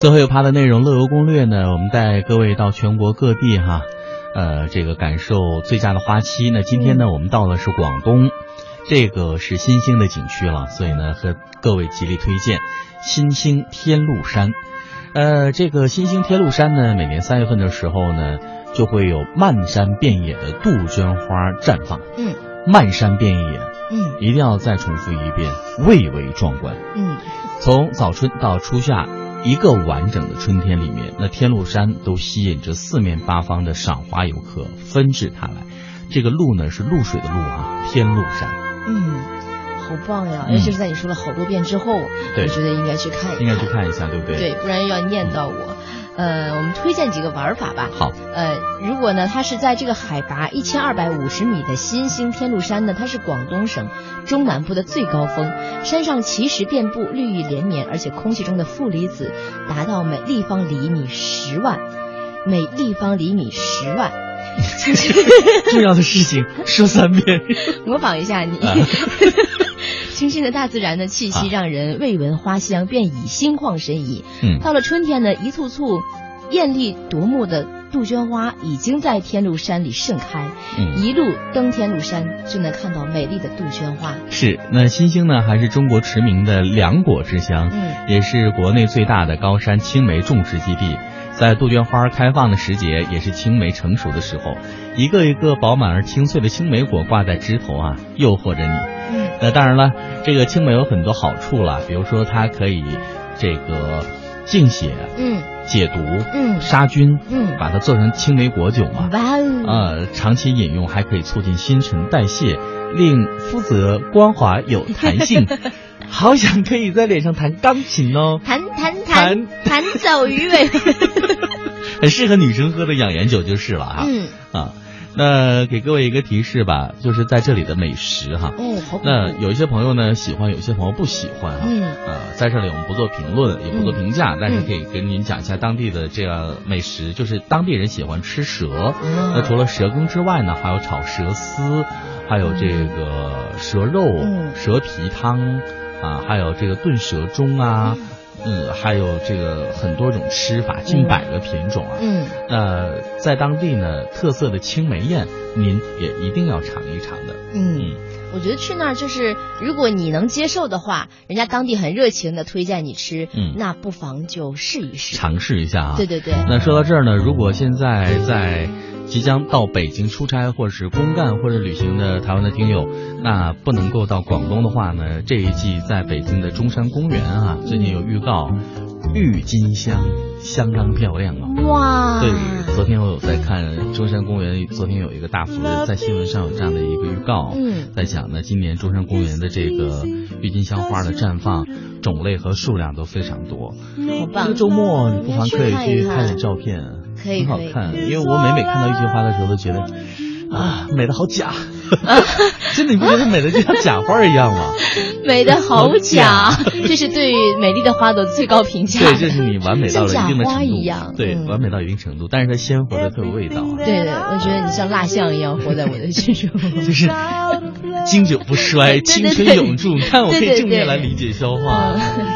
最后一趴的内容，乐游攻略呢，我们带各位到全国各地哈，呃，这个感受最佳的花期。那今天呢，我们到的是广东，这个是新兴的景区了，所以呢，和各位极力推荐新兴天禄山。呃，这个新兴天禄山呢，每年三月份的时候呢，就会有漫山遍野的杜鹃花绽放。嗯，漫山遍野，嗯一定要再重复一遍，蔚为壮观。嗯从早春到初夏，一个完整的春天里面，那天路山都吸引着四面八方的赏花游客纷至沓来。这个露呢是露水的露啊，天路山嗯，好棒呀！嗯尤其是在你说了好多遍之后，我觉得应该去看一看，应该去看一下，对不对？对，不然又要念叨我。呃，我们推荐几个玩法吧。好，呃，如果呢，它是在这个海拔一千二百五十米的新兴天禄山呢，它是广东省中南部的最高峰，山上奇石遍布，绿意连绵，而且空气中的负离子达到每立方厘米十万，每立方厘米十万。重要的事情说三遍。模仿一下你。啊 清新的大自然的气息啊让人未闻花香便已心旷神怡。嗯到了春天呢，一簇簇艳丽夺目的杜鹃花已经在天禄山里盛开。嗯，一路登天禄山就能看到美丽的杜鹃花。是。那新兴呢，还是中国驰名的良果之乡，嗯也是国内最大的高山青梅种植基地。在杜鹃花开放的时节，也是青梅成熟的时候，一个一个饱满而清脆的青梅果挂在枝头啊，诱惑着你。嗯那当然了，这个青梅有很多好处了，比如说它可以这个净血、嗯解毒、嗯杀菌，嗯，把它做成青梅果酒嘛。哇哦！呃，长期饮用还可以促进新陈代谢，令肤泽光滑有弹性。好想可以在脸上弹钢琴哦，弹弹弹弹弹走鱼尾。很适合女生喝的养颜酒就是了哈。嗯啊，那给各位一个提示吧，就是在这里的美食哈。哦，好那有一些朋友呢喜欢，有一些朋友不喜欢哈。嗯。呃，在这里我们不做评论，也不做评价，但是嗯。可以跟您讲一下当地的这个美食，就是当地人喜欢吃蛇。嗯。那除了蛇羹之外呢，还有炒蛇丝，还有这个蛇肉、嗯。蛇皮汤啊，还有这个炖蛇盅啊，嗯，还有这个很多种吃法，近百个品种啊。嗯呃在当地呢，特色的青梅宴，您也一定要尝一尝的。嗯。我觉得去那儿就是，如果你能接受的话，人家当地很热情的推荐你吃，嗯那不妨就试一试。尝试一下啊。对对对，那说到这儿呢，如果现在在即将到北京出差或者是公干或者旅行的台湾的听友，那不能够到广东的话呢，这一季在北京的中山公园啊，最近有预告，郁金香相当漂亮啊。哇，对，昨天我有在看中山公园，昨天有一个大幅的在新闻上有这样的一个预告，嗯。在讲呢，今年中山公园的这个郁金香花的绽放种类和数量都非常多。好这个，周末你不妨可以去去看点照片，可以可以很好看。因为我每每看到郁金花的时候，都觉得啊，美的好假，真的你不觉得美的就像假花一样吗？美的好假，这是对美丽的花朵最高评价。对，这是你完美到了一定的像假花程度，一样对，嗯完美到一定程度，但是它鲜活的特有味道啊，对对，我觉得你像蜡像一样活在我的心中。就是经久不衰，青春永驻。你看，我可以正面来理解消化。嗯